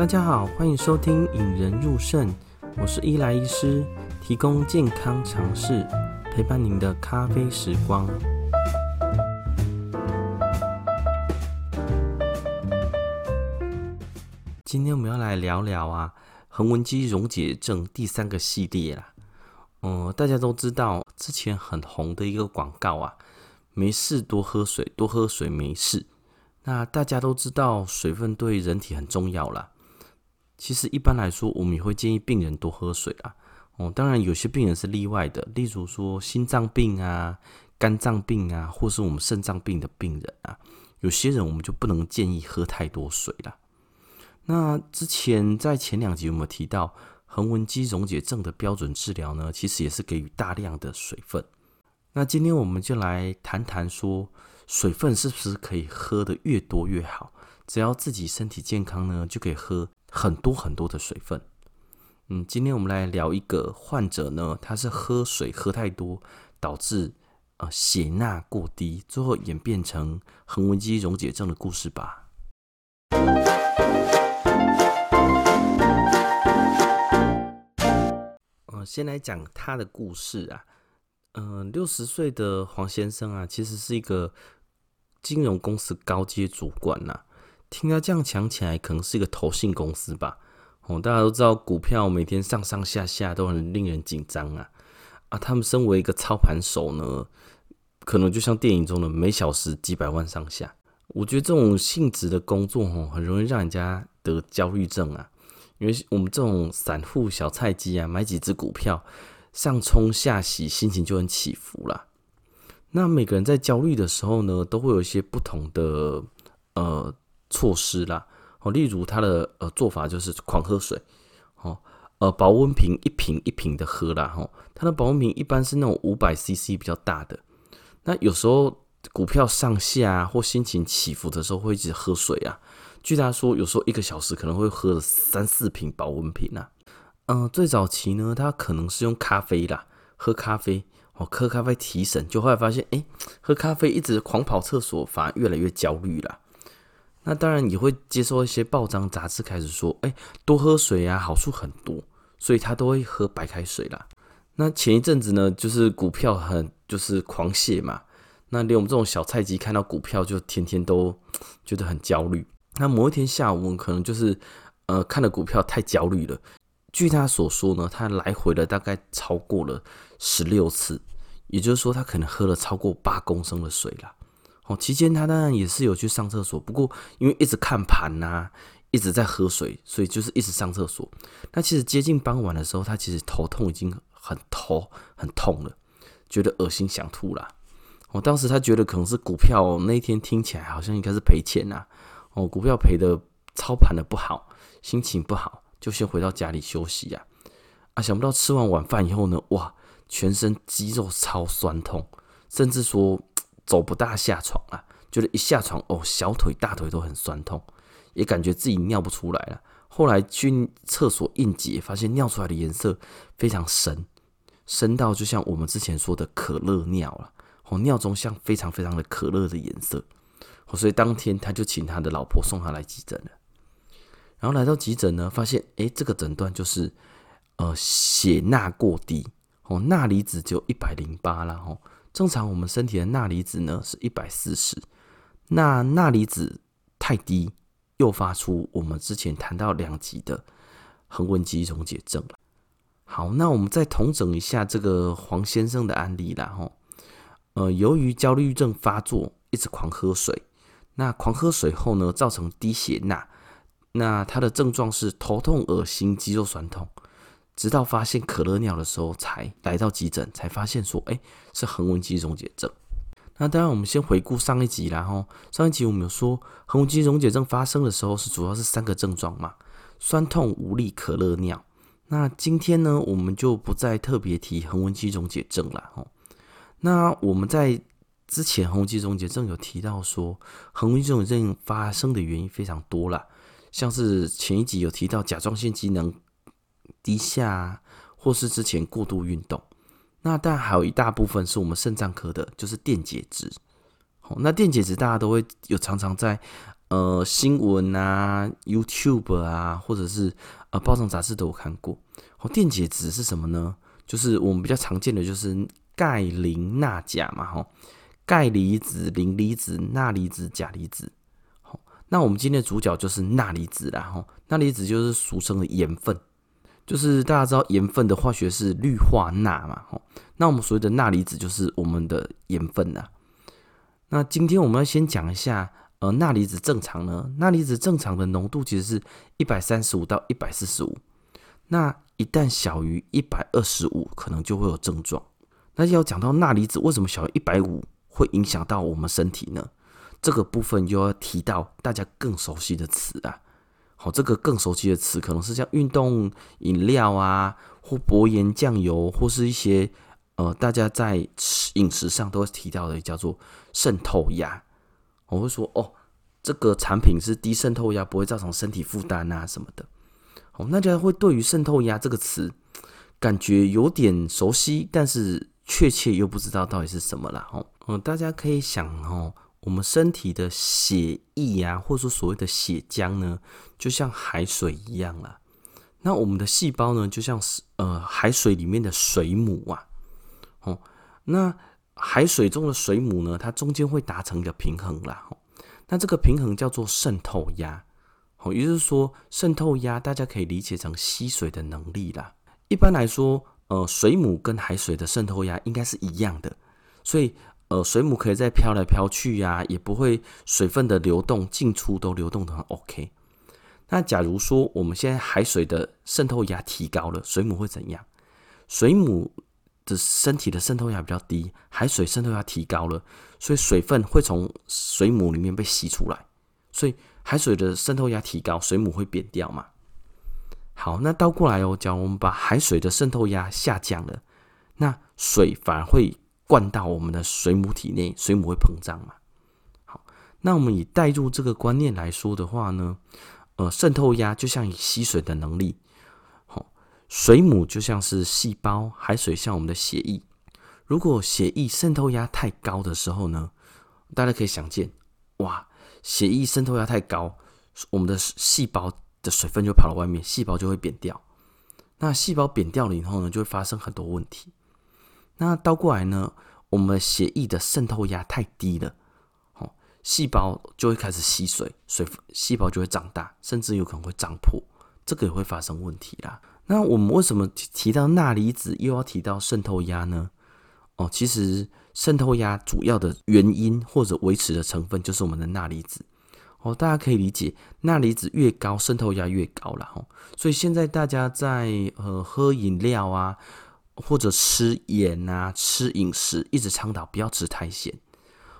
大家好，欢迎收听《引人入胜》，我是伊莱医师，提供健康常识，陪伴您的咖啡时光。今天我们要来聊聊啊，横纹肌溶解症第三个系列啦。嗯、大家都知道之前很红的一个广告啊，没事多喝水，多喝水没事。那大家都知道水分对人体很重要啦。其实一般来说，我们也会建议病人多喝水啊。哦，当然有些病人是例外的，例如说心脏病啊、肝脏病啊，或是我们肾脏病的病人啊，有些人我们就不能建议喝太多水了。那之前在前两集有没有提到横纹肌溶解症的标准治疗呢？其实也是给予大量的水分。那今天我们就来谈谈说，水分是不是可以喝得越多越好？只要自己身体健康呢，就可以喝很多很多的水分。嗯，今天我们来聊一个患者呢，他是喝水喝太多，导致呃血钠过低，最后演变成横纹肌溶解症的故事吧。呃，先来讲他的故事啊。嗯、呃，六十岁的黄先生啊，其实是一个金融公司高阶主管呐、啊。听他这样讲起来，可能是一个投信公司吧。哦，大家都知道股票每天上上下下都很令人紧张啊啊！他们身为一个操盘手呢，可能就像电影中的每小时几百万上下。我觉得这种性质的工作哦，很容易让人家得焦虑症啊。因为我们这种散户小菜鸡啊，买几只股票上冲下洗，心情就很起伏啦。那每个人在焦虑的时候呢，都会有一些不同的呃措施啦。哦，例如他的呃做法就是狂喝水，哦，呃保温瓶一瓶一瓶的喝啦，吼，他的保温瓶一般是那种五百 CC 比较大的。那有时候股票上下啊或心情起伏的时候，会一直喝水啊。据他说，有时候一个小时可能会喝了三四瓶保温瓶啊。嗯、最早期呢，他可能是用咖啡啦，喝咖啡，哦，喝咖啡提神，就后来发现，哎，喝咖啡一直狂跑厕所，反而越来越焦虑啦。那当然也会接受一些报章杂志开始说，哎，多喝水啊，好处很多，所以他都会喝白开水啦。那前一阵子呢，就是股票很就是狂泻嘛，那连我们这种小菜鸡看到股票就天天都觉得很焦虑。那某一天下午，我们可能就是呃看的股票太焦虑了。据他所说呢，他来回了大概超过了十六次，也就是说他可能喝了超过八公升的水啦。哦，期间他当然也是有去上厕所，不过因为一直看盘呐，一直在喝水，所以就是一直上厕所。那其实接近傍晚的时候，他其实头痛已经很头很痛了，觉得恶心想吐啦。哦，当时他觉得可能是股票那一天听起来好像应该是赔钱呐。哦，股票赔的操盘的不好，心情不好，就先回到家里休息呀。啊，想不到吃完晚饭以后呢，哇，全身肌肉超酸痛，甚至说。走不大下床啊，就是一下床哦，小腿、大腿都很酸痛，也感觉自己尿不出来了。后来去厕所硬解，发现尿出来的颜色非常深，深到就像我们之前说的可乐尿了。哦，尿中像非常非常的可乐的颜色。哦，所以当天他就请他的老婆送他来急诊了。然后来到急诊呢，发现诶，这个诊断就是呃血钠过低，哦，钠离子就一百零八了，哦。正常我们身体的钠离子呢是一百四十，那钠离子太低，诱发出我们之前谈到两集的横纹肌溶解症。好，那我们再统整一下这个黄先生的案例啦。吼，呃，由于焦虑症发作，一直狂喝水，那狂喝水后呢，造成低血钠，那他的症状是头痛、恶心、肌肉酸痛。直到发现可乐尿的时候，才来到急诊，才发现说，哎，是横纹肌溶解症。那当然，我们先回顾上一集啦，吼，上一集我们有说，横纹肌溶解症发生的时候是主要是三个症状嘛，酸痛、无力、可乐尿。那今天呢，我们就不再特别提横纹肌溶解症了，吼。那我们在之前横纹肌溶解症有提到说，横纹肌溶解症发生的原因非常多啦，像是前一集有提到甲状腺机能。低下，或是之前过度运动，那当然还有一大部分是我们肾脏科的，就是电解质。好，那电解质大家都会有常常在呃新闻啊、YouTube 啊，或者是呃报章杂志都有看过。哦，电解质是什么呢？就是我们比较常见的就是钙、磷、钠、钾嘛，吼，钙离子、磷离子、钠离子、钾离子。好，那我们今天的主角就是钠离子啦，哈，钠离子就是俗称的盐分。就是大家知道盐分的化学是氯化钠嘛，吼，那我们所谓的钠离子就是我们的盐分呐。那今天我们要先讲一下，呃，钠离子正常呢，钠离子正常的浓度其实是一百三十五到一百四十五，那一旦小于一百二十五，可能就会有症状。那要讲到钠离子为什么小于一百五会影响到我们身体呢？这个部分又要提到大家更熟悉的词啊。好，这个更熟悉的词可能是像运动饮料啊，或薄盐酱油，或是一些呃，大家在饮食上都会提到的，叫做渗透压。我会说哦，这个产品是低渗透压，不会造成身体负担啊什么的。好，大家会对于渗透压这个词感觉有点熟悉，但是确切又不知道到底是什么了。哦，嗯，大家可以想哦。我们身体的血液啊，或者说所谓的血浆呢，就像海水一样啦。那我们的细胞呢，就像是呃海水里面的水母啊。哦，那海水中的水母呢，它中间会达成一个平衡啦。哦，那这个平衡叫做渗透压。哦，也就是说，渗透压大家可以理解成吸水的能力啦。一般来说，呃，水母跟海水的渗透压应该是一样的，所以。呃，水母可以在飘来飘去呀，也不会水分的流动进出都流动得很 OK。那假如说我们现在海水的渗透压提高了，水母会怎样？水母的身体的渗透压比较低，海水渗透压提高了，所以水分会从水母里面被吸出来，所以海水的渗透压提高，水母会扁掉嘛。好，那倒过来哦，假如我们把海水的渗透压下降了，那水反而会。灌到我们的水母体内，水母会膨胀嘛？好，那我们以带入这个观念来说的话呢，呃，渗透压就像以吸水的能力，好，水母就像是细胞，海水像我们的血液。如果血液渗透压太高的时候呢，大家可以想见，哇，血液渗透压太高，我们的细胞的水分就跑到外面，细胞就会扁掉。那细胞扁掉了以后呢，就会发生很多问题。那倒过来呢，我们血液的渗透压太低了，哦，细胞就会开始吸水，水细胞就会长大，甚至有可能会长破，这个也会发生问题啦。那我们为什么提到钠离子又要提到渗透压呢？哦，其实渗透压主要的原因或者维持的成分就是我们的钠离子。哦，大家可以理解，钠离子越高，渗透压越高了。哦，所以现在大家在呃喝饮料啊。或者吃盐啊，吃饮食一直倡导不要吃太咸，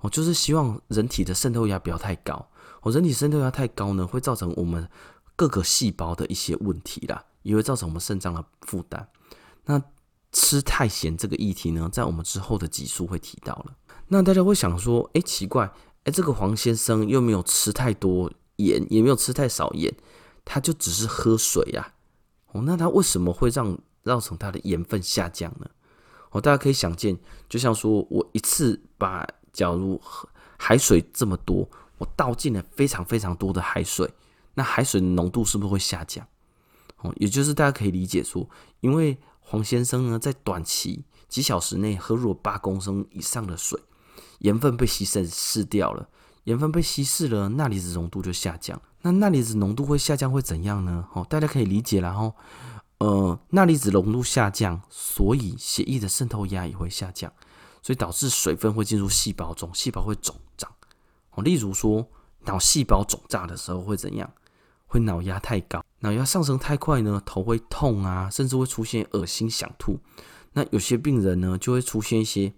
我就是希望人体的渗透压不要太高。我人体渗透压太高呢，会造成我们各个细胞的一些问题啦，也会造成我们肾脏的负担。那吃太咸这个议题呢，在我们之后的集数会提到了。那大家会想说，哎，奇怪，哎，这个黄先生又没有吃太多盐，也没有吃太少盐，他就只是喝水呀。哦，那他为什么会让？造成它的盐分下降呢？哦，大家可以想见，就像说我一次把，假如海水这么多，我倒进了非常非常多的海水，那海水的浓度是不是会下降？哦，也就是大家可以理解说，因为黄先生呢，在短期几小时内喝入了八公升以上的水，盐分被稀释掉了，盐分被稀释了，钠离子浓度就下降。那钠离子浓度会下降会怎样呢？哦，大家可以理解，然后。呃，钠离子浓度下降，所以血液的渗透压也会下降，所以导致水分会进入细胞中，细胞会肿胀。哦，例如说脑细胞肿胀的时候会怎样？会脑压太高，脑压上升太快呢，头会痛啊，甚至会出现恶心、想吐。那有些病人呢，就会出现一些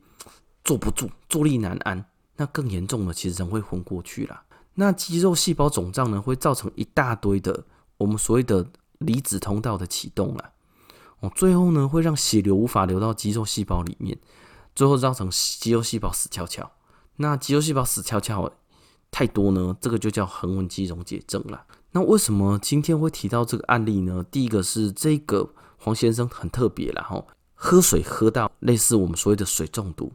坐不住、坐立难安。那更严重的，其实人会昏过去了。那肌肉细胞肿胀呢，会造成一大堆的我们所谓的。离子通道的启动了，哦，最后呢，会让血流无法流到肌肉细胞里面，最后造成肌肉细胞死翘翘。那肌肉细胞死翘翘太多呢，这个就叫横纹肌溶解症了。那为什么今天会提到这个案例呢？第一个是这个黄先生很特别了哈，喝水喝到类似我们所谓的水中毒，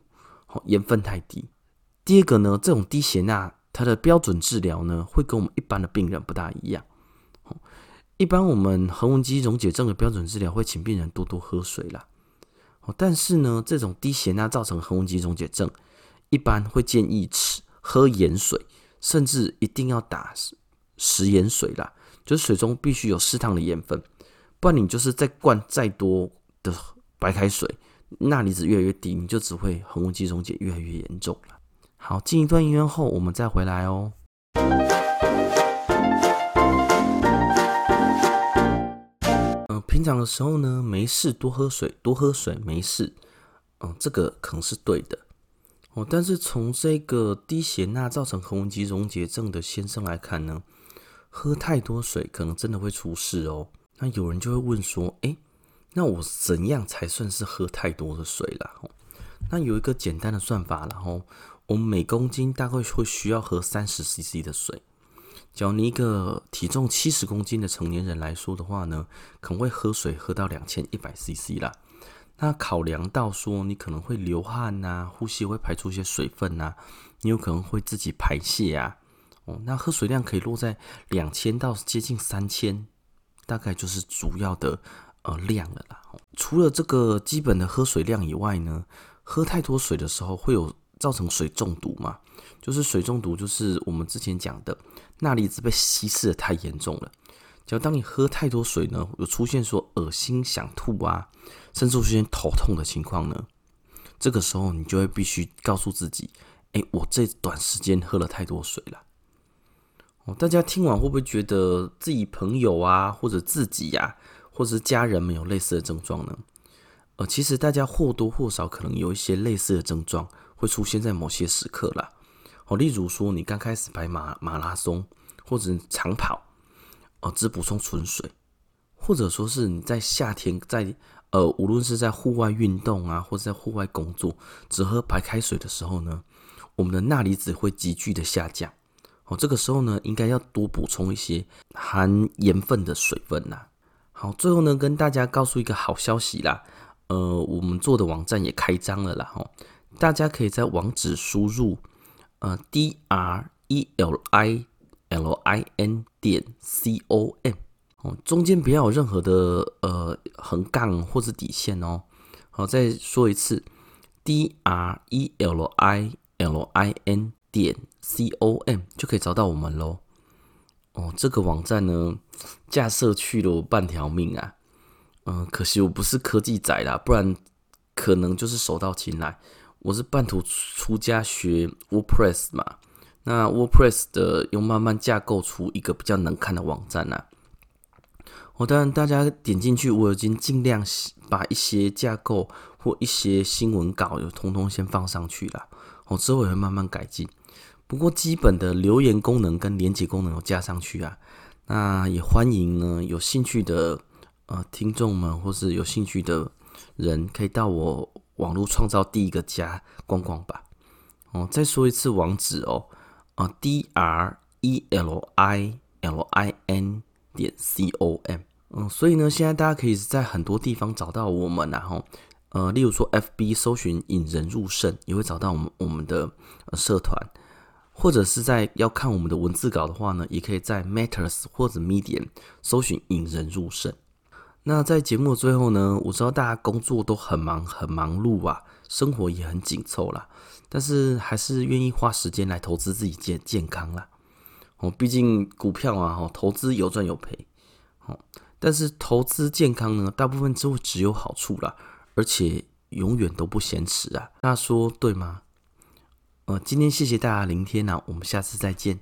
盐分太低。第二个呢，这种低血钠它的标准治疗呢，会跟我们一般的病人不大一样。一般我们横纹肌溶解症的标准治疗会请病人多多喝水啦。但是呢，这种低血钠造成横纹肌溶解症，一般会建议吃喝盐水，甚至一定要打食盐水啦，就是水中必须有适当的盐分，不然你就是再灌再多的白开水，钠离子越来越低，你就只会横纹肌溶解越来越严重了。好，进一段音乐后，我们再回来哦。平常的时候呢，没事多喝水，多喝水没事。嗯，这个可能是对的哦。但是从这个低血钠造成横纹肌溶解症的先生来看呢，喝太多水可能真的会出事哦。那有人就会问说，诶，那我怎样才算是喝太多的水啦？那有一个简单的算法，然后我们每公斤大概会需要喝三十 CC 的水。假如你一个体重七十公斤的成年人来说的话呢，可能会喝水喝到两千一百 CC 啦。那考量到说你可能会流汗呐、呼吸会排出一些水分呐、你有可能会自己排泄啊。哦，那喝水量可以落在两千到接近三千，大概就是主要的呃量了啦。除了这个基本的喝水量以外呢，喝太多水的时候会有造成水中毒嘛？就是水中毒，就是我们之前讲的。钠离子被稀释的太严重了，只要当你喝太多水呢，有出现说恶心、想吐啊，甚至出现头痛的情况呢，这个时候你就会必须告诉自己，哎，我这短时间喝了太多水了。哦，大家听完会不会觉得自己朋友啊，或者自己呀、或者是家人们有类似的症状呢？呃，其实大家或多或少可能有一些类似的症状会出现在某些时刻啦。哦，例如说你刚开始跑马马拉松或者长跑，哦，只补充纯水，或者说是你在夏天在呃，无论是在户外运动啊，或者在户外工作，只喝白开水的时候呢，我们的钠离子会急剧的下降。哦，这个时候呢，应该要多补充一些含盐分的水分呐。好，最后呢，跟大家告诉一个好消息啦，呃，我们做的网站也开张了啦，哦，大家可以在网址输入。呃，D R E L I L I N 点 C O M 哦，中间不要有任何的呃横杠或者底线哦。好，再说一次，D R E L I L I N 点 C O M 就可以找到我们喽。哦，这个网站呢，架设去了我半条命啊。嗯、可惜我不是科技仔啦，不然可能就是手到擒来。我是半途出家学 WordPress 嘛，那 WordPress 的又慢慢架构出一个比较能看的网站呐。我当然大家点进去，我已经尽量把一些架构或一些新闻稿有通通先放上去了，我之后也会慢慢改进。不过基本的留言功能跟连接功能有加上去啊，那也欢迎呢有兴趣的呃听众们或是有兴趣的人可以到我。网络创造第一个家，逛逛吧。哦，再说一次网址哦，啊，D R E L I L I N 点 C O M。嗯，所以呢，现在大家可以在很多地方找到我们，然后，呃，例如说 F B 搜寻引人入胜，也会找到我们我们的社团，或者是在要看我们的文字稿的话呢，也可以在 Matters 或者 Medium 搜寻引人入胜。那在节目的最后呢，我知道大家工作都很忙很忙碌啊，生活也很紧凑啦，但是还是愿意花时间来投资自己健健康啦。哦，毕竟股票啊，投资有赚有赔。哦，但是投资健康呢，大部分就会只有好处啦，而且永远都不嫌迟啊。大家说对吗？呃，今天谢谢大家聆听啊，我们下次再见。